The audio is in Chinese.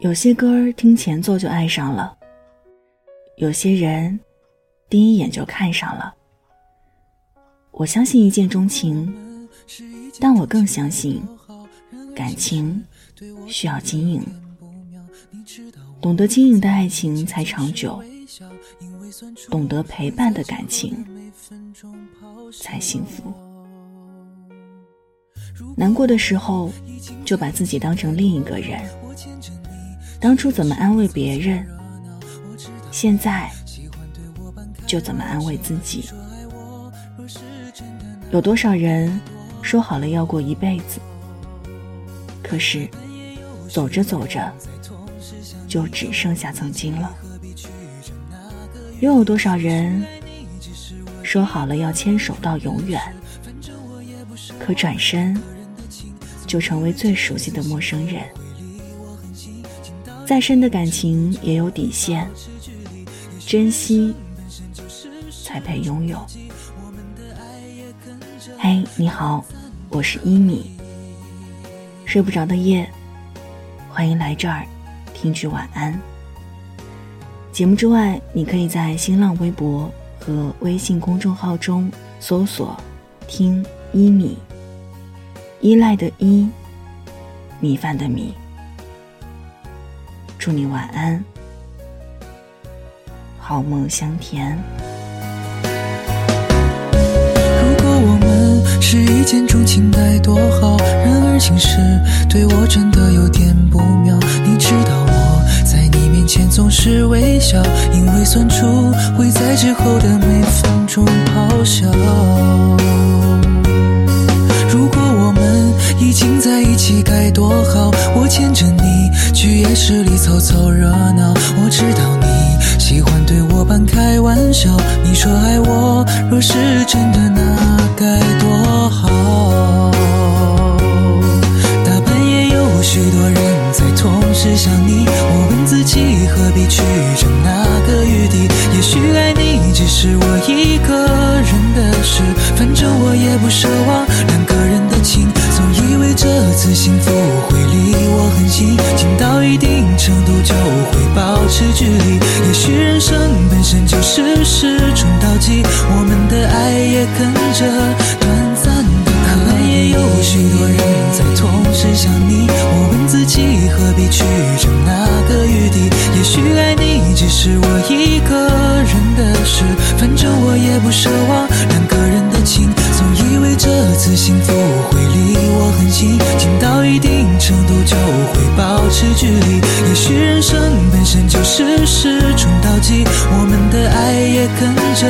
有些歌儿听前奏就爱上了，有些人第一眼就看上了。我相信一见钟情，但我更相信感情需要经营。懂得经营的爱情才长久，懂得陪伴的感情才幸福。难过的时候，就把自己当成另一个人。当初怎么安慰别人，现在就怎么安慰自己。有多少人说好了要过一辈子，可是走着走着就只剩下曾经了。又有多少人说好了要牵手到永远，可转身就成为最熟悉的陌生人。再深的感情也有底线，珍惜才配拥有。嘿，你好，我是一米。睡不着的夜，欢迎来这儿听句晚安。节目之外，你可以在新浪微博和微信公众号中搜索“听一米”，依赖的依，米饭的米。祝你晚安，好梦香甜。如果我们是一见钟情该多好，然而情势对我真的有点不妙。你知道我在你面前总是微笑，因为算出会在之后的每分钟咆哮。如果我们已经在一起该多好，我牵着你。夜市里凑凑热闹，我知道你喜欢对我半开玩笑。你说爱我，若是真的那该多好。大半夜有许多人在同时想你，我问自己何必去争那个余地？也许爱你只是我，我也不奢望两个人的情。总以为这次幸福会离我很近。近到一定程度就会保持距离。也许人生本身就是时钟倒计，我们的爱也跟着短暂的。可能也有许多人在同时想你，我问自己何必去争那个余地？也许爱你只是我一个人的事，反正我也不奢望两个人的情。这次幸福会离我很近，近到一定程度就会保。持距离，也许人生本身就是时钟倒计，我们的爱也跟着。